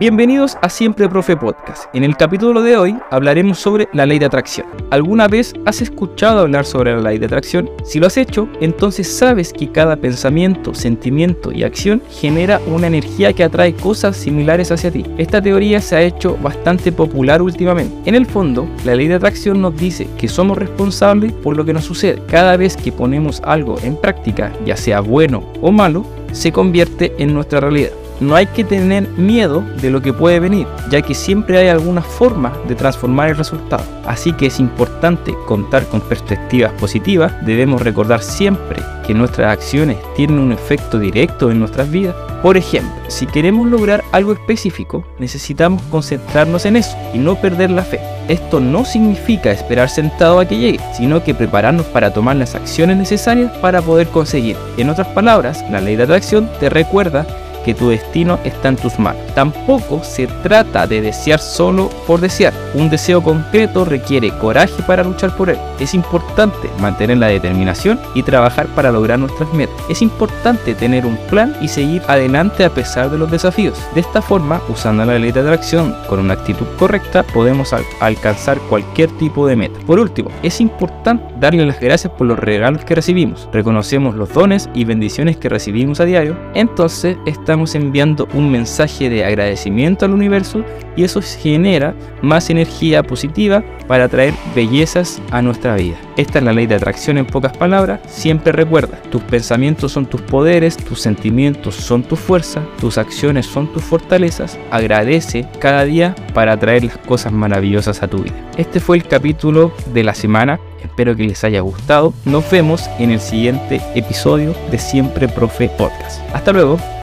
Bienvenidos a Siempre Profe Podcast. En el capítulo de hoy hablaremos sobre la ley de atracción. ¿Alguna vez has escuchado hablar sobre la ley de atracción? Si lo has hecho, entonces sabes que cada pensamiento, sentimiento y acción genera una energía que atrae cosas similares hacia ti. Esta teoría se ha hecho bastante popular últimamente. En el fondo, la ley de atracción nos dice que somos responsables por lo que nos sucede. Cada vez que ponemos algo en práctica, ya sea bueno o malo, se convierte en nuestra realidad no hay que tener miedo de lo que puede venir, ya que siempre hay alguna forma de transformar el resultado. Así que es importante contar con perspectivas positivas, debemos recordar siempre que nuestras acciones tienen un efecto directo en nuestras vidas. Por ejemplo, si queremos lograr algo específico, necesitamos concentrarnos en eso y no perder la fe. Esto no significa esperar sentado a que llegue, sino que prepararnos para tomar las acciones necesarias para poder conseguir. En otras palabras, la ley de atracción te recuerda que tu destino está en tus manos. Tampoco se trata de desear solo por desear. Un deseo concreto requiere coraje para luchar por él. Es importante mantener la determinación y trabajar para lograr nuestras metas. Es importante tener un plan y seguir adelante a pesar de los desafíos. De esta forma, usando la ley de atracción con una actitud correcta, podemos alcanzar cualquier tipo de meta. Por último, es importante darle las gracias por los regalos que recibimos. Reconocemos los dones y bendiciones que recibimos a diario. Entonces, esta estamos enviando un mensaje de agradecimiento al universo y eso genera más energía positiva para traer bellezas a nuestra vida. Esta es la ley de atracción en pocas palabras. Siempre recuerda, tus pensamientos son tus poderes, tus sentimientos son tu fuerza, tus acciones son tus fortalezas. Agradece cada día para traer las cosas maravillosas a tu vida. Este fue el capítulo de la semana. Espero que les haya gustado. Nos vemos en el siguiente episodio de Siempre Profe Podcast. Hasta luego.